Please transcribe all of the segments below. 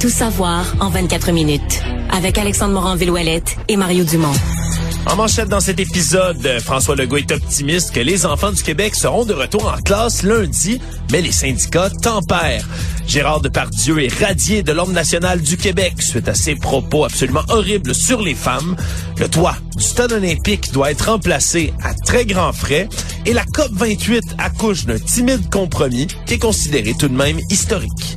Tout savoir en 24 minutes. Avec Alexandre Morin-Villouellette et Mario Dumont. En manchette dans cet épisode, François Legault est optimiste que les enfants du Québec seront de retour en classe lundi, mais les syndicats tempèrent. Gérard Depardieu est radié de l'Ordre national du Québec suite à ses propos absolument horribles sur les femmes. Le toit du stade olympique doit être remplacé à très grands frais et la COP 28 accouche d'un timide compromis qui est considéré tout de même historique.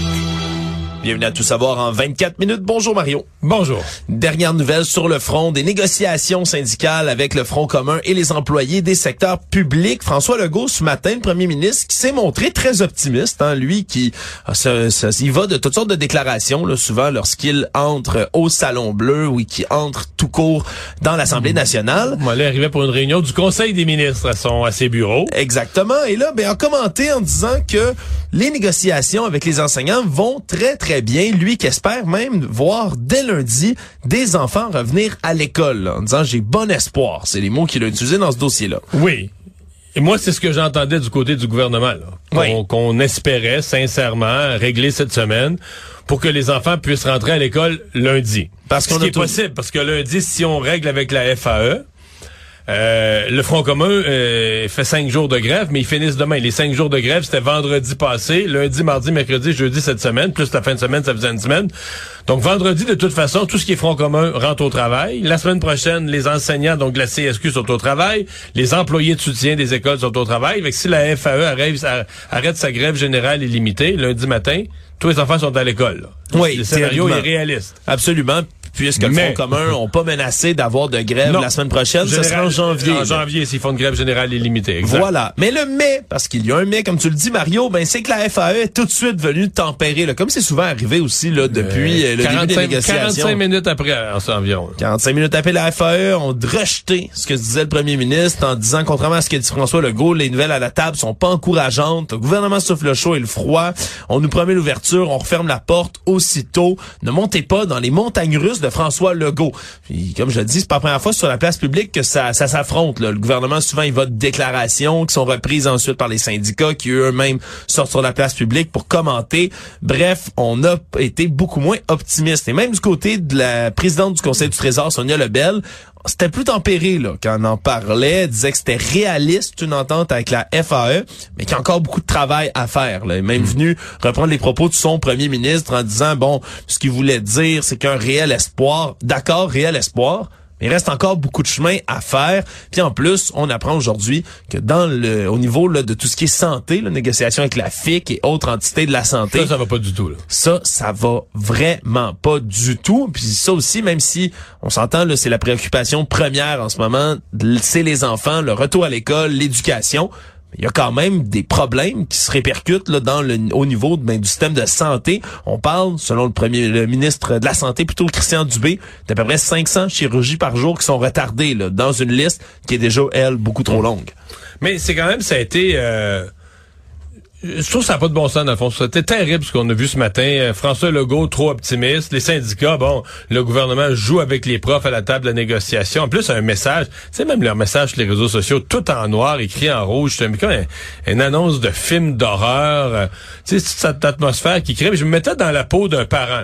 Bienvenue à Tout savoir en 24 minutes. Bonjour Mario. Bonjour. Dernière nouvelle sur le front des négociations syndicales avec le Front commun et les employés des secteurs publics. François Legault, ce matin, le premier ministre, qui s'est montré très optimiste, hein, lui qui il va de toutes sortes de déclarations, là, souvent lorsqu'il entre au Salon Bleu ou qui entre tout court dans l'Assemblée nationale. Moi, là, il arrivait pour une réunion du Conseil des ministres à, son, à ses bureaux. Exactement. Et là, ben, a commenté en disant que les négociations avec les enseignants vont très, très bien. Lui qui espère même voir dès lundi des enfants revenir à l'école, en disant j'ai bon espoir. C'est les mots qu'il a utilisés dans ce dossier-là. Oui. Et moi, c'est ce que j'entendais du côté du gouvernement, qu'on espérait sincèrement régler cette semaine pour que les enfants puissent rentrer à l'école lundi. Parce qu'on est possible, parce que lundi, si on règle avec la FAE, euh, le Front commun euh, fait cinq jours de grève, mais ils finissent demain. Les cinq jours de grève, c'était vendredi passé, lundi, mardi, mercredi, jeudi cette semaine, plus la fin de semaine, ça faisait une semaine. Donc vendredi, de toute façon, tout ce qui est Front commun rentre au travail. La semaine prochaine, les enseignants, donc la CSQ, sont au travail. Les employés de soutien des écoles sont au travail. Fait si la FAE arrête, arrête sa grève générale illimitée lundi matin, tous les enfants sont à l'école. Oui, le scénario est réaliste. Absolument puisque le Front commun n'ont pas menacé d'avoir de grève la semaine prochaine? ce sera en janvier. En janvier, s'ils font une grève générale illimitée. Exact. Voilà. Mais le mais, parce qu'il y a un mais, comme tu le dis, Mario, ben c'est que la FAE est tout de suite venue tempérer, là, comme c'est souvent arrivé aussi là, depuis euh, le 45, début des négociations. 45 minutes après, environ. 45 minutes après, la FAE ont rejeté ce que disait le premier ministre en disant, contrairement à ce que dit François Legault, les nouvelles à la table sont pas encourageantes. Le gouvernement souffle le chaud et le froid. On nous promet l'ouverture, on referme la porte aussitôt. Ne montez pas dans les montagnes russes de François Legault comme je le dis, c'est pas la première fois sur la place publique que ça, s'affronte. Le gouvernement, souvent, il va de déclarations qui sont reprises ensuite par les syndicats qui eux-mêmes sortent sur la place publique pour commenter. Bref, on a été beaucoup moins optimiste. Et même du côté de la présidente du Conseil du Trésor, Sonia Lebel, c'était plus tempéré là quand on en parlait, disait que c'était réaliste une entente avec la FAE, mais qu'il y a encore beaucoup de travail à faire. Là. Il est même hmm. venu reprendre les propos de son premier ministre en disant bon, ce qu'il voulait dire, c'est qu'un réel espoir, d'accord, réel espoir, il reste encore beaucoup de chemin à faire. Puis en plus, on apprend aujourd'hui que dans le au niveau là, de tout ce qui est santé, la négociation avec la FIC et autres entités de la santé. Ça, ça va pas du tout. Là. Ça, ça va vraiment pas du tout. Puis ça aussi, même si on s'entend, là, c'est la préoccupation première en ce moment, c'est les enfants, le retour à l'école, l'éducation il y a quand même des problèmes qui se répercutent là, dans le, au niveau ben, du système de santé. On parle, selon le premier le ministre de la Santé, plutôt Christian Dubé, d'à peu près 500 chirurgies par jour qui sont retardées là, dans une liste qui est déjà, elle, beaucoup trop longue. Mais c'est quand même, ça a été... Euh je trouve ça pas de bon sens, dans le fond. C'était terrible ce qu'on a vu ce matin. Euh, François Legault, trop optimiste. Les syndicats, bon, le gouvernement joue avec les profs à la table de négociation. En plus, un message, c'est même leur message sur les réseaux sociaux, tout en noir, écrit en rouge. C'est comme une annonce de film d'horreur. Euh, tu sais, cette atmosphère qui crée. Je me mettais dans la peau d'un parent.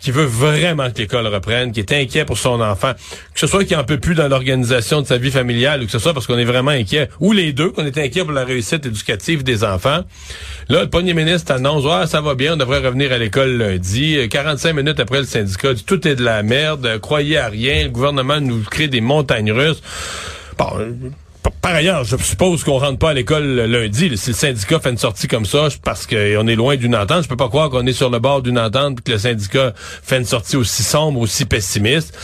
Qui veut vraiment que l'école reprenne, qui est inquiet pour son enfant, que ce soit qui en peut plus dans l'organisation de sa vie familiale, ou que ce soit parce qu'on est vraiment inquiet, ou les deux, qu'on est inquiet pour la réussite éducative des enfants. Là, le premier ministre annonce, ah, ça va bien, on devrait revenir à l'école lundi. 45 minutes après, le syndicat dit, tout est de la merde, croyez à rien, le gouvernement nous crée des montagnes russes. Bon, par ailleurs, je suppose qu'on rentre pas à l'école lundi. Si le syndicat fait une sortie comme ça, parce qu'on est loin d'une entente, je peux pas croire qu'on est sur le bord d'une entente et que le syndicat fait une sortie aussi sombre, aussi pessimiste.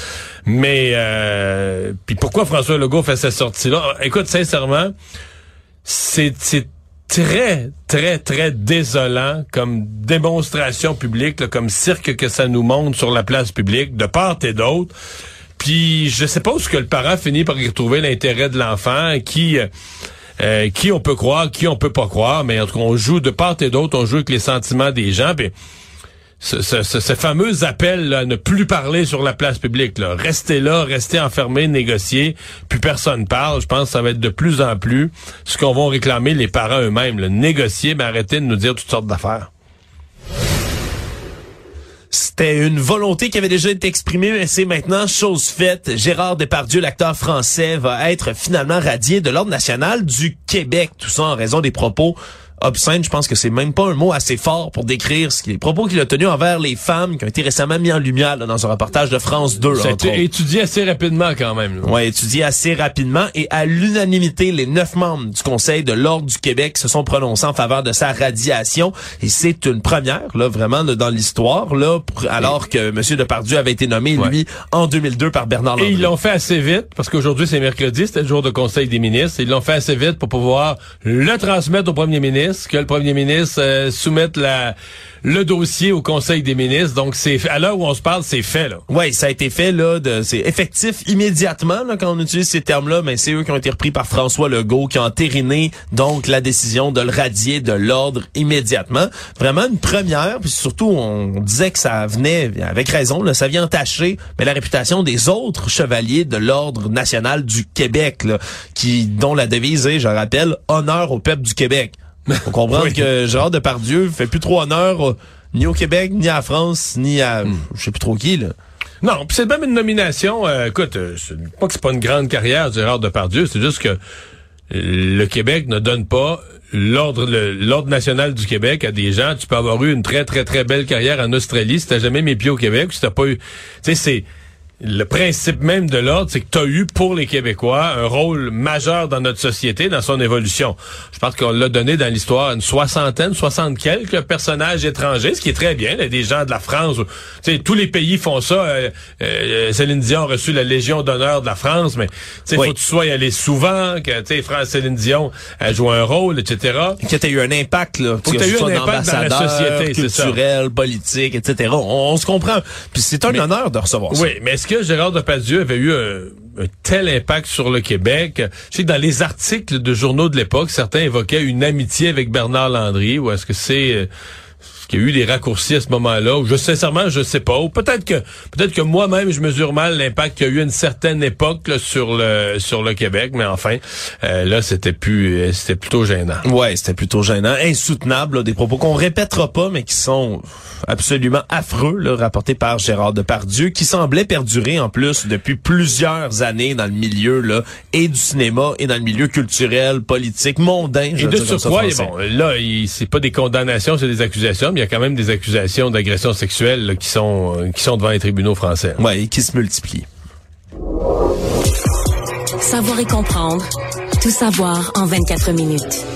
Mais euh, puis pourquoi François Legault fait cette sortie-là? Écoute, sincèrement, c'est très, très, très désolant comme démonstration publique, comme cirque que ça nous montre sur la place publique, de part et d'autre. Puis je sais pas où ce que le parent finit par y retrouver l'intérêt de l'enfant qui euh, euh, qui on peut croire, qui on peut pas croire, mais en tout cas, on joue de part et d'autre, on joue avec les sentiments des gens. Puis, ce, fameux appel à ne plus parler sur la place publique, là. restez là, restez enfermés, négocier, puis personne parle. Je pense que ça va être de plus en plus ce qu'on va réclamer les parents eux-mêmes. Négocier, mais arrêtez de nous dire toutes sortes d'affaires. C'était une volonté qui avait déjà été exprimée, mais c'est maintenant chose faite. Gérard Depardieu, l'acteur français, va être finalement radié de l'Ordre national du Québec. Tout ça en raison des propos obscène, je pense que c'est même pas un mot assez fort pour décrire ce les propos qu'il a tenus envers les femmes qui ont été récemment mis en lumière dans un reportage de France 2. Ça a été étudié assez rapidement quand même. Oui, étudié assez rapidement et à l'unanimité, les neuf membres du Conseil de l'Ordre du Québec se sont prononcés en faveur de sa radiation et c'est une première, là, vraiment dans l'histoire, là, alors que M. Depardieu avait été nommé, lui, en 2002 par Bernard Landry. Et ils l'ont fait assez vite, parce qu'aujourd'hui c'est mercredi, c'était le jour de Conseil des ministres, ils l'ont fait assez vite pour pouvoir le transmettre au premier ministre que le premier ministre euh, soumette la le dossier au Conseil des ministres. Donc, c'est à l'heure où on se parle, c'est fait. là. Oui, ça a été fait. là. C'est effectif immédiatement là, quand on utilise ces termes-là. Mais c'est eux qui ont été repris par François Legault, qui ont entériné donc la décision de le radier de l'ordre immédiatement. Vraiment une première. Puis surtout, on disait que ça venait, avec raison, là, ça vient entacher mais la réputation des autres chevaliers de l'ordre national du Québec, là, qui dont la devise est, je rappelle, honneur au peuple du Québec. Faut comprendre que Gérard Depardieu fait plus trop honneur euh, ni au Québec, ni à France, ni à hmm. je sais plus trop qui là. Non, c'est même une nomination. Euh, écoute, euh, pas que c'est pas une grande carrière Gérard Depardieu, c'est juste que le Québec ne donne pas l'ordre l'ordre national du Québec à des gens. Tu peux avoir eu une très très très belle carrière en Australie si t'as jamais mis pieds au Québec, si t'as pas eu, tu sais c'est le principe même de l'ordre, c'est que tu as eu pour les Québécois un rôle majeur dans notre société, dans son évolution. Je pense qu'on l'a donné dans l'histoire une soixantaine, soixante quelques personnages étrangers, ce qui est très bien. Là, des gens de la France, tu sais, tous les pays font ça. Euh, euh, Céline Dion a reçu la Légion d'honneur de la France, mais tu faut que tu sois allé souvent, que tu sais, France Céline Dion a joué un rôle, etc. Que tu eu un impact là, que tu as eu un impact dans la société, culturel, politique, etc. On, se comprend. Puis c'est un honneur de recevoir ça. Oui, mais est-ce que Gérard Depardieu avait eu un, tel impact sur le Québec? Je sais que dans les articles de journaux de l'époque, certains évoquaient une amitié avec Bernard Landry, ou est-ce que c'est... Qu'il y a eu des raccourcis à ce moment-là, ou je sincèrement je sais pas, ou peut-être que peut-être que moi-même je mesure mal l'impact qu'il y a eu à une certaine époque sur le sur le Québec, mais enfin euh, là c'était plus euh, c'était plutôt gênant. Ouais, c'était plutôt gênant, insoutenable, des propos qu'on répétera pas, mais qui sont absolument affreux, là, rapportés par Gérard Depardieu, qui semblait perdurer en plus depuis plusieurs années dans le milieu là et du cinéma et dans le milieu culturel, politique, mondain. Et de surcroît, bon, là, c'est pas des condamnations, c'est des accusations il y a quand même des accusations d'agression sexuelle qui sont euh, qui sont devant les tribunaux français. Ouais, et qui se multiplient. Savoir et comprendre, tout savoir en 24 minutes.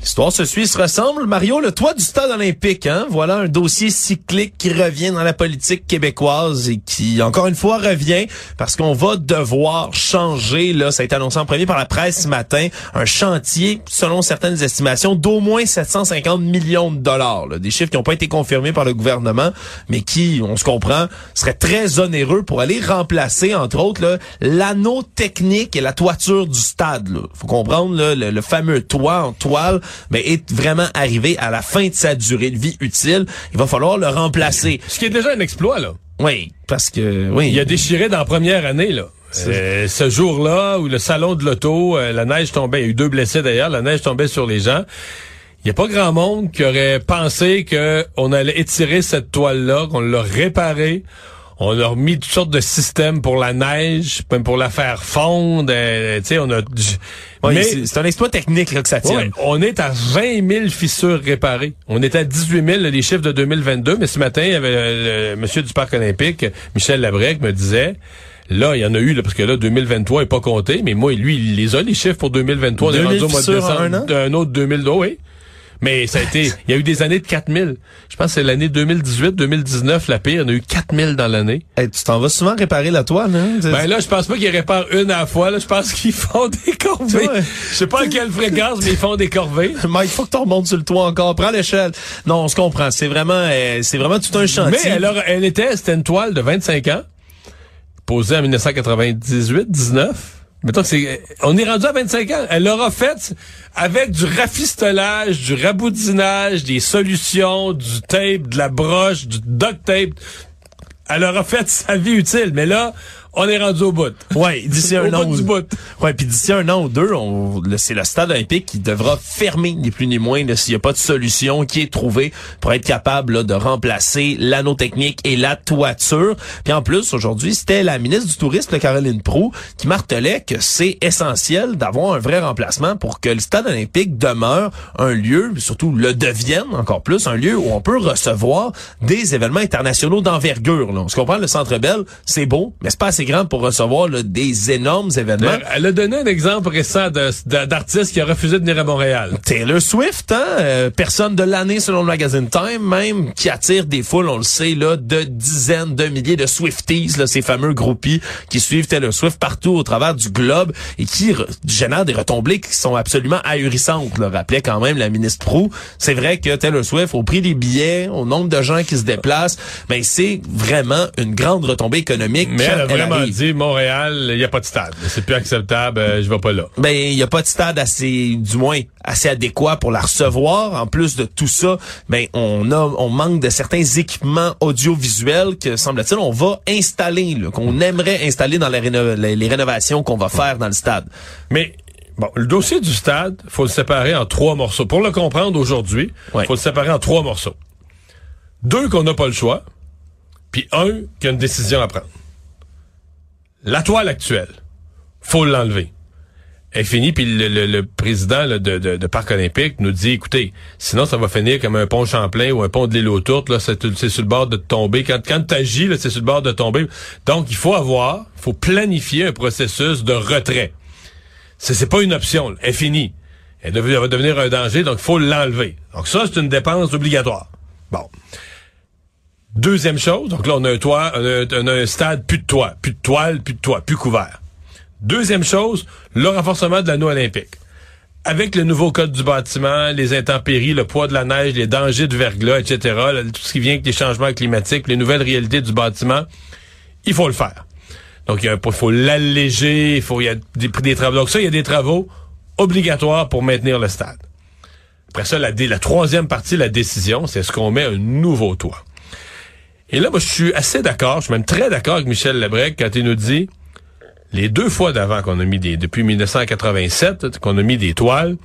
L'histoire se suit, se ressemble. Mario, le toit du stade olympique, hein? Voilà un dossier cyclique qui revient dans la politique québécoise et qui, encore une fois, revient parce qu'on va devoir changer, là, ça a été annoncé en premier par la presse ce matin, un chantier, selon certaines estimations, d'au moins 750 millions de dollars. Des chiffres qui n'ont pas été confirmés par le gouvernement, mais qui, on se comprend, seraient très onéreux pour aller remplacer, entre autres, l'anneau technique et la toiture du stade. Là. faut comprendre le, le fameux toit en toile mais est vraiment arrivé à la fin de sa durée de vie utile. Il va falloir le remplacer. Ce qui est déjà un exploit, là. Oui, parce que oui. Il a déchiré dans la première année, là. Euh, ce jour-là, où le salon de l'auto, euh, la neige tombait, il y a eu deux blessés d'ailleurs, la neige tombait sur les gens. Il n'y a pas grand monde qui aurait pensé qu'on allait étirer cette toile-là, qu'on l'a réparée, on a mis toutes sortes de systèmes pour la neige, même pour la faire fondre. Euh, tu sais, on a. mais c'est un exploit technique là, que ça tient. on est à 20 000 fissures réparées. On est à 18 000 les chiffres de 2022, mais ce matin, il y avait le, monsieur du parc olympique, Michel Labrec, me disait. Là, il y en a eu, là, parce que là, 2023 est pas compté, mais moi, lui, il les a, les chiffres pour 2023. On est rendu au mois de décembre. Un, autre 2000, oui. Mais ça a été, il y a eu des années de 4000. Je pense que c'est l'année 2018, 2019, la pire. On a eu 4000 dans l'année. Hey, tu t'en vas souvent réparer la toile, hein? Ben là, je pense pas qu'ils réparent une à la fois. Là. Je pense qu'ils font des corvées. Je sais pas à quelle fréquence, mais ils font des corvées. Mike, il faut que tu remontes sur le toit encore. Prends l'échelle. Non, on se comprend. C'est vraiment, euh, c'est vraiment tout un chantier. Mais alors, elle était, c'était une toile de 25 ans, posée en 1998, 19 Mettons c'est, on est rendu à 25 ans. Elle l'aura fait avec du rafistolage, du raboudinage, des solutions, du tape, de la broche, du duct tape. Elle aura fait sa vie utile. Mais là, on est rendu au bout. Ouais, d'ici un an. du bout. Ouais, puis d'ici un an ou deux, on, c'est le stade olympique qui devra fermer, ni plus ni moins, s'il n'y a pas de solution qui est trouvée pour être capable là, de remplacer l'anneau technique et la toiture. Puis en plus, aujourd'hui, c'était la ministre du Tourisme, Caroline Proux, qui martelait que c'est essentiel d'avoir un vrai remplacement pour que le stade olympique demeure un lieu, surtout le devienne encore plus, un lieu où on peut recevoir des événements internationaux d'envergure. On se comprend, le Centre Bell, c'est beau, mais c'est pas assez grand pour recevoir là, des énormes événements. Elle- Elle a donné un exemple récent d'artiste qui a refusé de venir à Montréal. Taylor Swift, hein? euh, personne de l'année selon le magazine Time, même, qui attire des foules, on le sait, là, de dizaines de milliers de Swifties, là, ces fameux groupies qui suivent Taylor Swift partout au travers du globe et qui re- génèrent des retombées qui sont absolument ahurissantes, le rappelait quand même la ministre Prou. C'est vrai que Taylor Swift, au prix des billets, au nombre de gens qui se déplacent, ben, c'est vraiment une grande retombée économique. Mais quand elle a vraiment arrive. dit, Montréal, il n'y a pas de stade. C'est plus acceptable, euh, je vais pas là. Ben, il y a pas de stade assez, du moins, assez adéquat pour la recevoir. En plus de tout ça, ben, on a, on manque de certains équipements audiovisuels que, semble-t-il, on va installer, qu'on aimerait installer dans la réno- les, les rénovations qu'on va faire dans le stade. Mais bon, le dossier du stade, faut le séparer en trois morceaux. Pour le comprendre aujourd'hui, Ouais. faut le séparer en trois morceaux. Deux qu'on n'a pas le choix, puis un qui a une décision à prendre. La toile actuelle, faut l'enlever. Elle est finie, puis le, président de, de, Parc olympique nous dit, écoutez, sinon ça va finir comme un pont Champlain ou un pont de l'île aux Tourtes, là, c'est sur le bord de tomber. Quand, quand t'agis, là, c'est sur le bord de tomber. Donc, il faut avoir, faut planifier un processus de retrait. C'est, c'est pas une option. Elle est finie. Elle, elle va devenir un danger, donc il faut l'enlever. Donc ça, c'est une dépense obligatoire. Bon. Deuxième chose, donc là, on a un toit, on a, un stade, plus de toit, plus de toile, plus de toit, plus couvert. Deuxième chose, le renforcement de l'anneau olympique. Avec le nouveau code du bâtiment, les intempéries, le poids de la neige, les dangers de verglas, etc., tout ce qui vient avec les changements climatiques, les nouvelles réalités du bâtiment, il faut le faire. Donc, il, faut l'alléger, il faut, y a des, travaux. Donc, ça, il y a des travaux obligatoires pour maintenir le stade. Après ça, la troisième partie, la décision, c'est est-ce qu'on met un nouveau toit? Et là, moi, je suis assez d'accord, je suis même très d'accord avec Michel Lebrec quand il nous dit, les deux fois d'avant qu'on a mis des, depuis 1987, qu'on a mis des toiles,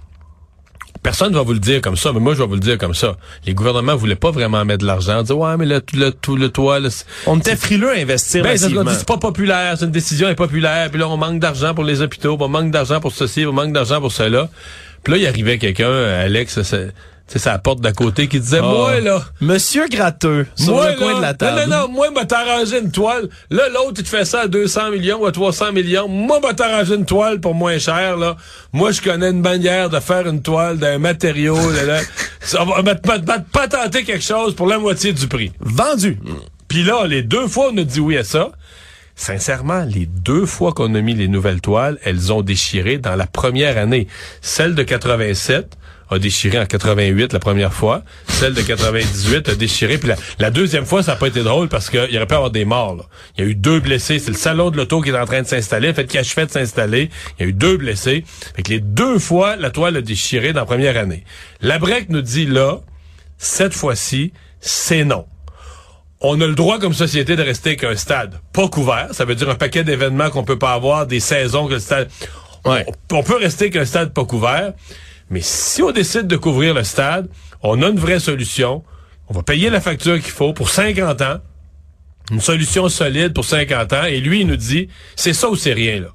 personne ne va vous le dire comme ça, mais moi, je vais vous le dire comme ça. Les gouvernements voulaient pas vraiment mettre de l'argent, dire, ouais, mais le, le, tout le toit, c'est- On était frileux à investir ben, c'est pas populaire, c'est une décision impopulaire, puis là, on manque d'argent pour les hôpitaux, on manque d'argent pour ceci, on manque d'argent pour cela. Puis là, il arrivait quelqu'un, euh, Alex, c'est- tu sais, c'est la porte d'à côté, qui disait, Ah. moi, là, Monsieur Gratteux, sur moi, le coin de la table. Non, non, non, moi, m'a t'arrangé une toile. Là, l'autre, il te fait ça à 200 millions ou à 300 millions. Moi, m'a t'arrangé une toile pour moins cher, là. Moi, je connais une manière de faire une toile d'un matériau, là, là. Ça va m'a- m'a- m'a patenter quelque chose pour la moitié du prix. Vendu. Puis là, les deux fois, on a dit oui à ça. Sincèrement, les deux fois qu'on a mis les nouvelles toiles, elles ont déchiré dans la première année. Celle de 87 a déchiré en 88 la première fois. Celle de 98 a déchiré. Puis la, la deuxième fois, ça n'a pas été drôle parce qu'il y aurait pu avoir des morts. là. Il y a eu deux blessés. C'est le salon de l'auto qui est en train de s'installer. Fait qu'il achevait de s'installer. Il y a eu deux blessés. Fait que les deux fois, la toile a déchiré dans la première année. La break nous dit là, cette fois-ci, c'est non on a le droit comme société de rester avec un stade pas couvert. Ça veut dire un paquet d'événements qu'on peut pas avoir, des saisons que le stade... Ouais. On, on peut rester avec un stade pas couvert. Mais si on décide de couvrir le stade, on a une vraie solution. On va payer la facture qu'il faut pour 50 ans. Une solution solide pour 50 ans. Et lui, il nous dit, c'est ça ou c'est rien, là.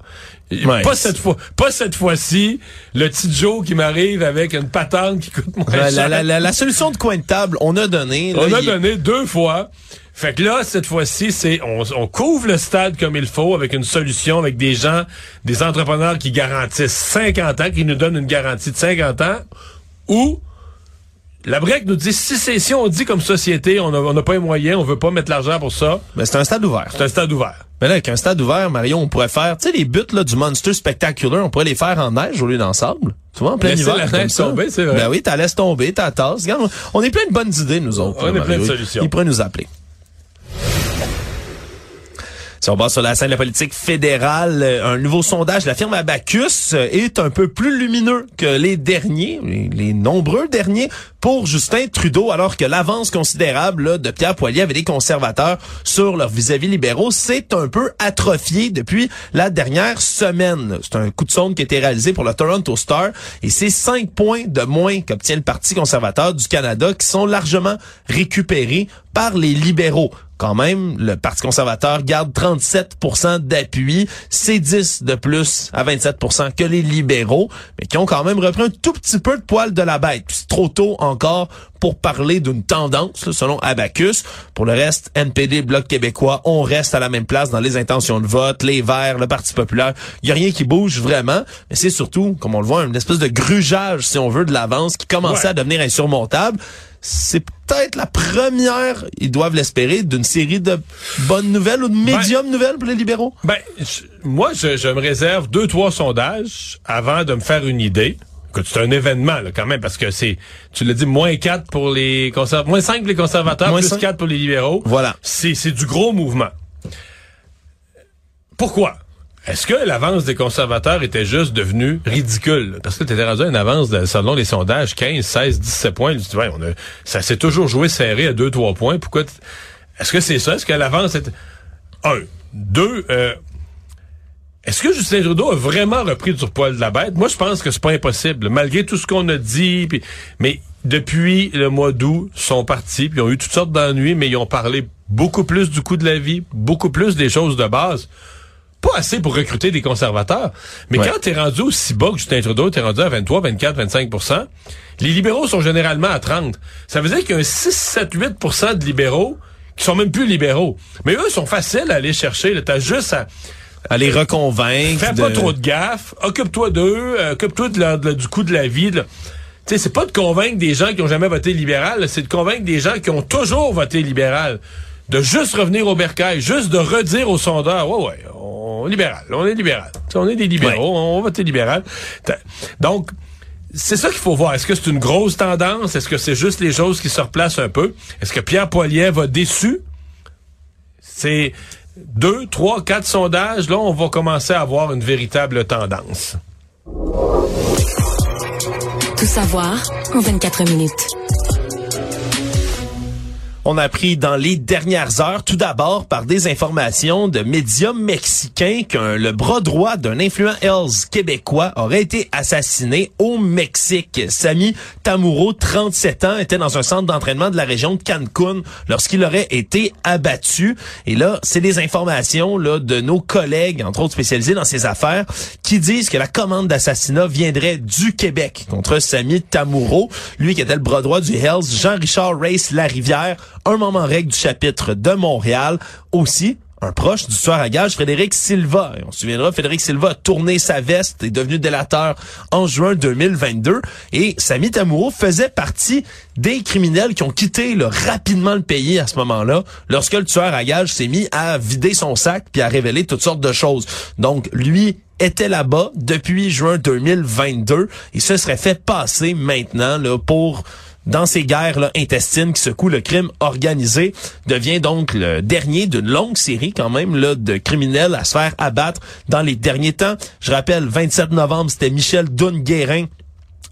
Pas cette fois, pas cette fois-ci, le petit Joe qui m'arrive avec une patente qui coûte moins La, cher. la, la, la solution de coin de table, on a donné. là, On a il- donné deux fois. Fait que là, cette fois-ci, c'est on, on couvre le stade comme il faut avec une solution, avec des gens, des entrepreneurs qui garantissent 50 ans, qui nous donnent une garantie de 50 ans, ou la BREC nous dit si c'est si on dit comme société, on n'a on n'a pas les moyens, on veut pas mettre l'argent pour ça, Ben, c'est un stade ouvert. c'est un stade ouvert. Mais là, avec un stade ouvert, Mario, on pourrait faire, tu sais, les buts là, du Monster Spectacular, on pourrait les faire en neige au lieu d'en sable. Tu vois, en plein Laisser hiver. la comme neige ça. tomber, c'est vrai. Ben oui, t'as laisse tomber, t'as tasse. Regarde, on est plein de bonnes idées, nous autres. On là, est plein de solutions. Il pourrait nous appeler. Si on va sur la scène de la politique fédérale, euh, un nouveau sondage de la firme Abacus euh, est un peu plus lumineux que les derniers, les, nombreux derniers, pour Justin Trudeau, alors que l'avance considérable de Pierre Poilievre et des conservateurs sur leurs vis-à-vis libéraux s'est un peu atrophié depuis la dernière semaine. C'est un coup de sonde qui a été réalisé pour le Toronto Star et c'est cinq points de moins qu'obtient le Parti conservateur du Canada qui sont largement récupérés par les libéraux. Quand même, le Parti conservateur garde 37% d'appui. C'est 10 de plus à 27% que les libéraux, mais qui ont quand même repris un tout petit peu de poil de la bête. C'est trop tôt encore pour parler d'une tendance, selon Abacus. Pour le reste, NPD, Bloc québécois, on reste à la même place dans les intentions de vote, les Verts, le Parti populaire. Il y a rien qui bouge vraiment, mais c'est surtout, comme on le voit, une espèce de grugeage, si on veut, de l'avance qui commençait à devenir insurmontable c'est peut-être la première, ils doivent l'espérer, d'une série de bonnes nouvelles ou de médium nouvelles pour les libéraux? Ben, moi, je, je, me réserve deux, trois sondages avant de me faire une idée. C'est un événement, là, quand même, parce que c'est, tu l'as dit, moins 4 pour les conservateurs, moins 5 pour les conservateurs, moins plus 5. 4 pour les libéraux. Voilà. C'est, c'est du gros mouvement. Pourquoi? Est-ce que l'avance des conservateurs était juste devenue ridicule? Parce que tu étais rendu à une avance, de, selon les sondages, 15, 16, 17 points. Tu ouais, on a, ça s'est toujours joué serré à 2, 3 points. Pourquoi? Est-ce que c'est ça? Est-ce que l'avance était... Un. Deux, euh, est-ce que Justin Trudeau a vraiment repris du poil de la bête? Moi, je pense que c'est pas impossible. Malgré tout ce qu'on a dit, pis, mais depuis le mois d'août, sont partis, puis ils ont eu toutes sortes d'ennuis, mais ils ont parlé beaucoup plus du coût de la vie, beaucoup plus des choses de base pas assez pour recruter des conservateurs. Mais ouais. quand t'es rendu aussi bas que Justin Trudeau, t'es rendu à 23, 24, 25% les libéraux sont généralement à 30. Ça veut dire qu'il y a un 6, 7, 8 de libéraux qui sont même plus libéraux. Mais eux sont faciles à aller chercher. T'as juste à à les reconvaincre. Fais de... pas trop de gaffe. Occupe-toi d'eux. Euh, Occupe-toi de la, de, du coût de la vie. Tu sais, c'est pas de convaincre des gens qui ont jamais voté libéral, c'est de convaincre des gens qui ont toujours voté libéral. De juste revenir au bercail, juste de redire aux sondeurs, ouais, ouais, on est libéral, on est libéral. T'sais, on est des libéraux, ouais. on va voter libéral. Donc, c'est ça qu'il faut voir. Est-ce que c'est une grosse tendance? Est-ce que c'est juste les choses qui se replacent un peu? Est-ce que Pierre Poilievre a déçu? C'est deux, trois, quatre sondages, là, on va commencer à avoir une véritable tendance. Tout savoir en 24 minutes. On a appris dans les dernières heures, tout d'abord par des informations de médias mexicains que le bras droit d'un influent Hells québécois aurait été assassiné au Mexique. Sami Tamuro, 37 ans, était dans un centre d'entraînement de la région de Cancun lorsqu'il aurait été abattu. Et là, c'est des informations là de nos collègues, entre autres spécialisés dans ces affaires, qui disent que la commande d'assassinat viendrait du Québec contre Sami Tamuro, lui qui était le bras droit du Hells, Jean-Richard Race Larivière, un moment règle du chapitre de Montréal. Aussi, un proche du soir à gage, Frédéric Silva. Et on se souviendra, Frédéric Silva a tourné sa veste, est devenu délateur en juin 2022. Et Sami Tamouro faisait partie des criminels qui ont quitté rapidement le pays à ce moment-là, lorsque le tueur à gage s'est mis à vider son sac puis à révéler toutes sortes de choses. Donc, lui était là-bas depuis juin 2022 et se serait fait passer maintenant là, pour dans ces guerres là, intestines qui secouent le crime organisé, devient donc le dernier d'une longue série quand même là, de criminels à se faire abattre dans les derniers temps. Je rappelle, 27 novembre, c'était Michel Dunguerin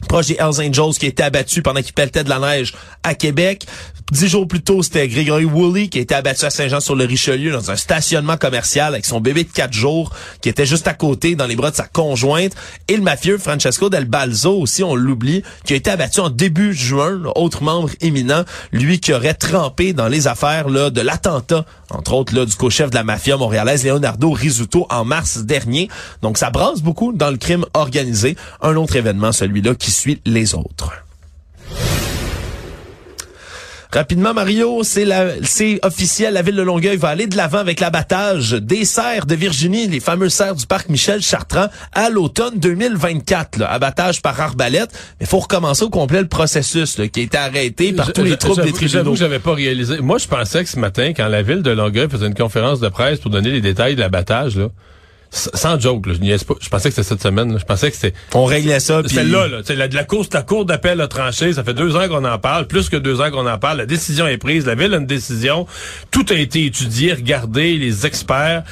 proche des Hells Angels qui a été abattu pendant qu'il pelletait de la neige à Québec. Dix jours plus tôt, c'était Grégory Woolley qui a été abattu à Saint-Jean-sur-le-Richelieu dans un stationnement commercial avec son bébé de quatre jours qui était juste à côté dans les bras de sa conjointe. Et le mafieux Francesco Del Balzo aussi, on l'oublie, qui a été abattu en début juin, autre membre éminent, lui qui aurait trempé dans les affaires là, de l'attentat, entre autres là, du co-chef de la mafia montréalaise, Leonardo Rizzuto, en mars dernier. Donc ça brasse beaucoup dans le crime organisé. Un autre événement, celui-là, qui suit les autres. Rapidement, Mario, c'est la, c'est officiel. La ville de Longueuil va aller de l'avant avec l'abattage des serres de Virginie, les fameuses serres du parc Michel Chartrand, à l'automne 2024. Là. Abattage par arbalète. Mais il faut recommencer au complet le processus là, qui a été arrêté par tous les troupes des tribunaux. J'avais pas réalisé. Moi, je pensais que ce matin, quand la ville de Longueuil faisait une conférence de presse pour donner les détails de l'abattage, là, sans joke, là, je, pas, je pensais que c'était cette semaine. là. Je pensais que c'était On réglait ça. c'est là, là. Sais, La, la course, la cour d'appel a tranché. Ça fait deux ans qu'on en parle, plus que deux ans qu'on en parle. La décision est prise. La ville a une décision. Tout a été étudié, regardé, les experts.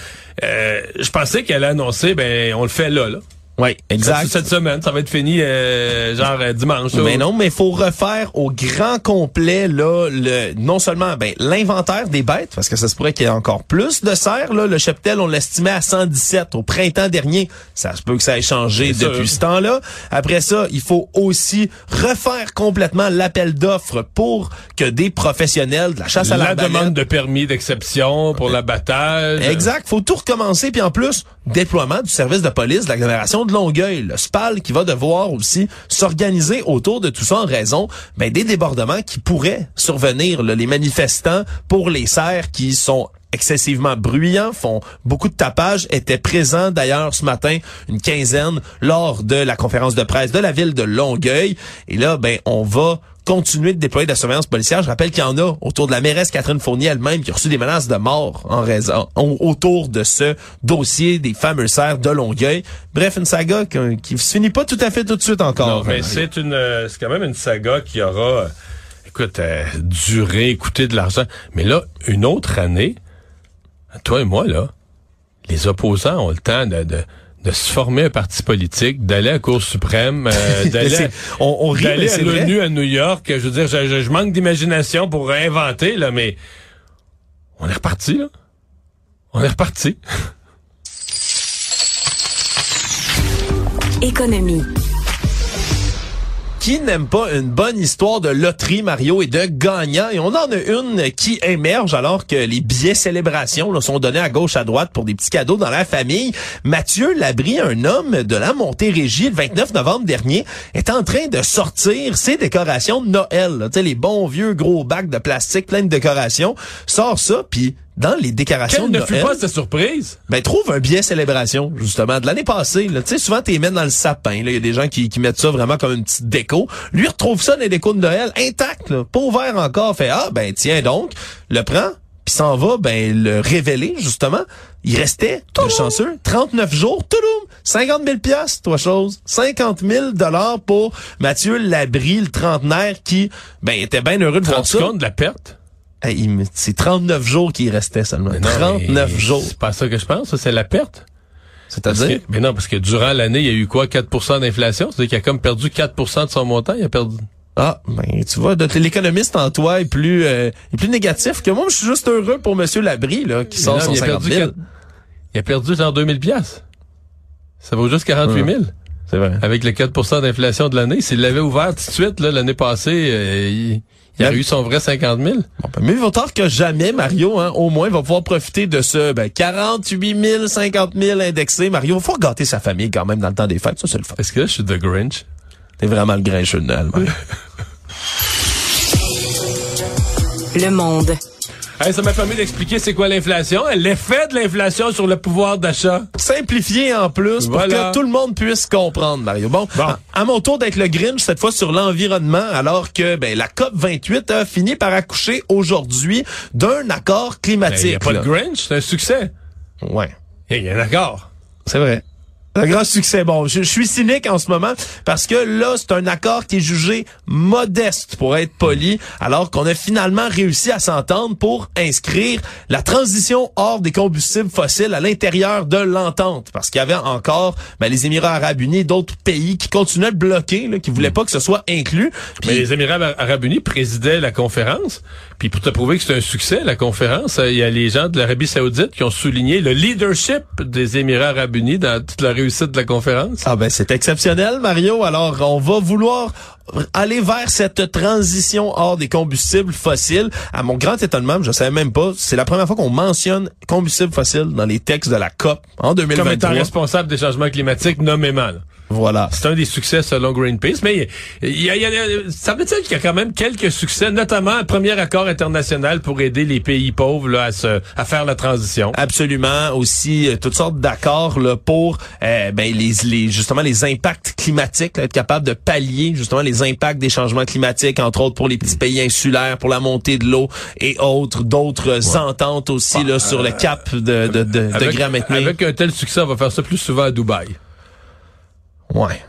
Euh, je pensais qu'elle a annoncé, ben, on le fait là, là. Oui, exact. Cette semaine, ça va être fini, euh, genre euh, dimanche. Mais non, mais il faut refaire au grand complet là, le, non seulement ben, l'inventaire des bêtes, parce que ça se pourrait qu'il y ait encore plus de cerfs. Là. Le cheptel, on l'estimait à 117 au printemps dernier. Ça se peut que ça ait changé depuis sûr. ce temps-là. Après ça, il faut aussi refaire complètement l'appel d'offres pour que des professionnels de la chasse à la demande de permis d'exception pour l'abattage. Exact. Faut tout recommencer. Puis en plus, déploiement du service de police de l'agglomération de Longueuil, le SPAL, qui va devoir aussi s'organiser autour de tout ça en raison ben, des débordements qui pourraient survenir. les manifestants pour les serres qui sont excessivement bruyants, font beaucoup de tapage, étaient présents d'ailleurs ce matin, une quinzaine, lors de la conférence de presse de la ville de Longueuil. Et là, ben, on va continuer de déployer de la surveillance policière. Je rappelle qu'il y en a autour de la mairesse Catherine Fournier elle-même qui a reçu des menaces de mort en raison au- autour de ce dossier des fameux serres de Longueuil. Bref, une saga qui, qui se finit pas tout à fait tout de suite encore. Non, mais c'est une, euh, c'est quand même une saga qui aura, euh, écoute, euh, duré, coûté de l'argent. Mais là, une autre année, toi et moi, là, les opposants ont le temps de, de, de se former un parti politique, d'aller à la Cour suprême, euh, d'aller on, on rit, mais d'aller à l'ONU à New York. Je veux dire, je, je- je manque d'imagination pour inventer, là, mais on est reparti, là. On est reparti. Économie. Qui n'aime pas une bonne histoire de loterie, Mario, et de gagnants? Et on en a une qui émerge alors que les billets célébrations là, sont donnés à gauche, à droite pour des petits cadeaux dans la famille. Mathieu Labrie, un homme de la Montérégie, le 29 novembre dernier, est en train de sortir ses décorations de Noël. là. Les bons vieux gros bacs de plastique plein de décorations. Sort ça, puis dans les décorations Quelle de ne fut pas cette surprise? Ben trouve un billet célébration justement de l'année passée. Tu sais souvent t'es mets dans le sapin. Il y a des gens qui, qui mettent ça vraiment comme une petite déco. Lui retrouve ça dans les décos de Noël intact, là, pas ouvert encore. Fait ah ben tiens donc, le prend puis s'en va ben le révéler justement. Il restait, le chanceux, 39 jours, touloum, 50 000 piastres, trois choses, 50 000 dollars pour Mathieu Labrie, le trentenaire qui ben était bien heureux de voir ça. compte de la perte? C'est 39 jours qu'il restait seulement. Mais non, 39 mais jours. C'est pas ça que je pense, c'est la perte. C'est-à-dire? mais non, parce que durant l'année, il y a eu quoi? 4% d'inflation? C'est-à-dire qu'il a comme perdu 4% de son montant. Il a perdu. Ah, ben tu vois, l'économiste en toi est plus euh, est plus négatif que moi. Je suis juste heureux pour Monsieur Labrie là, qui sort non, son il, a 50 perdu 000. quatre- il a perdu genre 2000 pièces. Ça vaut juste 48 000. C'est vrai. Avec le 4% d'inflation de l'année. S'il l'avait ouvert tout de suite, là, l'année passée, euh, il, il Mais- eu son vrai 50 000. Bon, ben, mieux vaut tard que jamais, Mario. Hein, au moins, va pouvoir profiter de ce ben, 48 000, 50 000 indexés. Mario, faut gâter sa famille quand même dans le temps des fêtes. Ça, c'est le fun. Est-ce que là, je suis The Grinch? T'es vraiment le grincheux de Noël, Mario. Le monde. Hey, ça m'a permis d'expliquer c'est quoi l'inflation, l'effet de l'inflation sur le pouvoir d'achat. Simplifié en plus pour que tout le monde puisse comprendre, Mario. Bon, Bon. À, à mon tour d'être le Grinch, cette fois sur l'environnement, alors que ben, la COP 28 a fini par accoucher aujourd'hui d'un accord Il n'y climatique. a pas là. de Grinch, c'est un succès. Ouais. Il y a un accord. C'est vrai. Un grand succès. Bon, je, je suis cynique en ce moment parce que là, c'est un accord qui est jugé modeste pour être poli, alors qu'on a finalement réussi à s'entendre pour inscrire la transition hors des combustibles fossiles à l'intérieur de l'entente. Parce qu'il y avait encore ben, les Émirats arabes unis et d'autres pays qui continuaient de bloquer, là, qui voulaient pas que ce soit inclus. Mais les Émirats arabes unis présidaient la conférence. Puis pour te prouver que c'est un succès, la conférence, euh, il y a les gens de l'Arabie saoudite qui ont souligné le leadership des Émirats arabes unis dans toute la réussite de la conférence. Ah ben c'est exceptionnel Mario. Alors on va vouloir aller vers cette transition hors des combustibles fossiles. À mon grand étonnement, je savais même pas, c'est la première fois qu'on mentionne combustibles fossiles dans les textes de la COP en Comme étant 2023. responsable des changements climatiques nommément. là. Voilà. C'est un des succès selon Greenpeace, mais il y a, y a, ça veut dire qu'il y a quand même quelques succès, notamment un premier accord international pour aider les pays pauvres là, à, se, à faire la transition. Absolument. Aussi, euh, toutes sortes d'accords là, pour euh, ben, les, les, justement les impacts climatiques, là, être capable de pallier justement les impacts des changements climatiques, entre autres pour les petits pays insulaires, pour la montée de l'eau et autres, d'autres ententes aussi là, sur le cap de, de, de avec, maintenir. avec un tel succès, on va faire ça plus souvent à Dubaï. Ouais.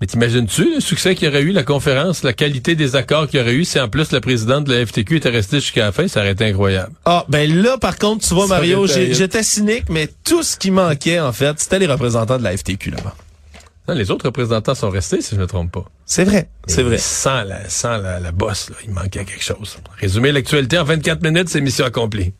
Mais t'imagines-tu le succès qu'il y aurait eu, la conférence, la qualité des accords qu'il y aurait eu si en plus la présidente de la FTQ était restée jusqu'à la fin, ça aurait été incroyable. Ah, ben là, par contre, tu vois, Ça Mario, j'étais cynique, mais tout ce qui manquait, en fait, c'était les représentants de la FTQ là-bas. Non, les autres représentants sont restés, si je ne me trompe pas. C'est vrai, c'est vrai. Sans la, sans la, la bosse, là, il manquait quelque chose. Résumer l'actualité en 24 minutes, c'est mission accomplie.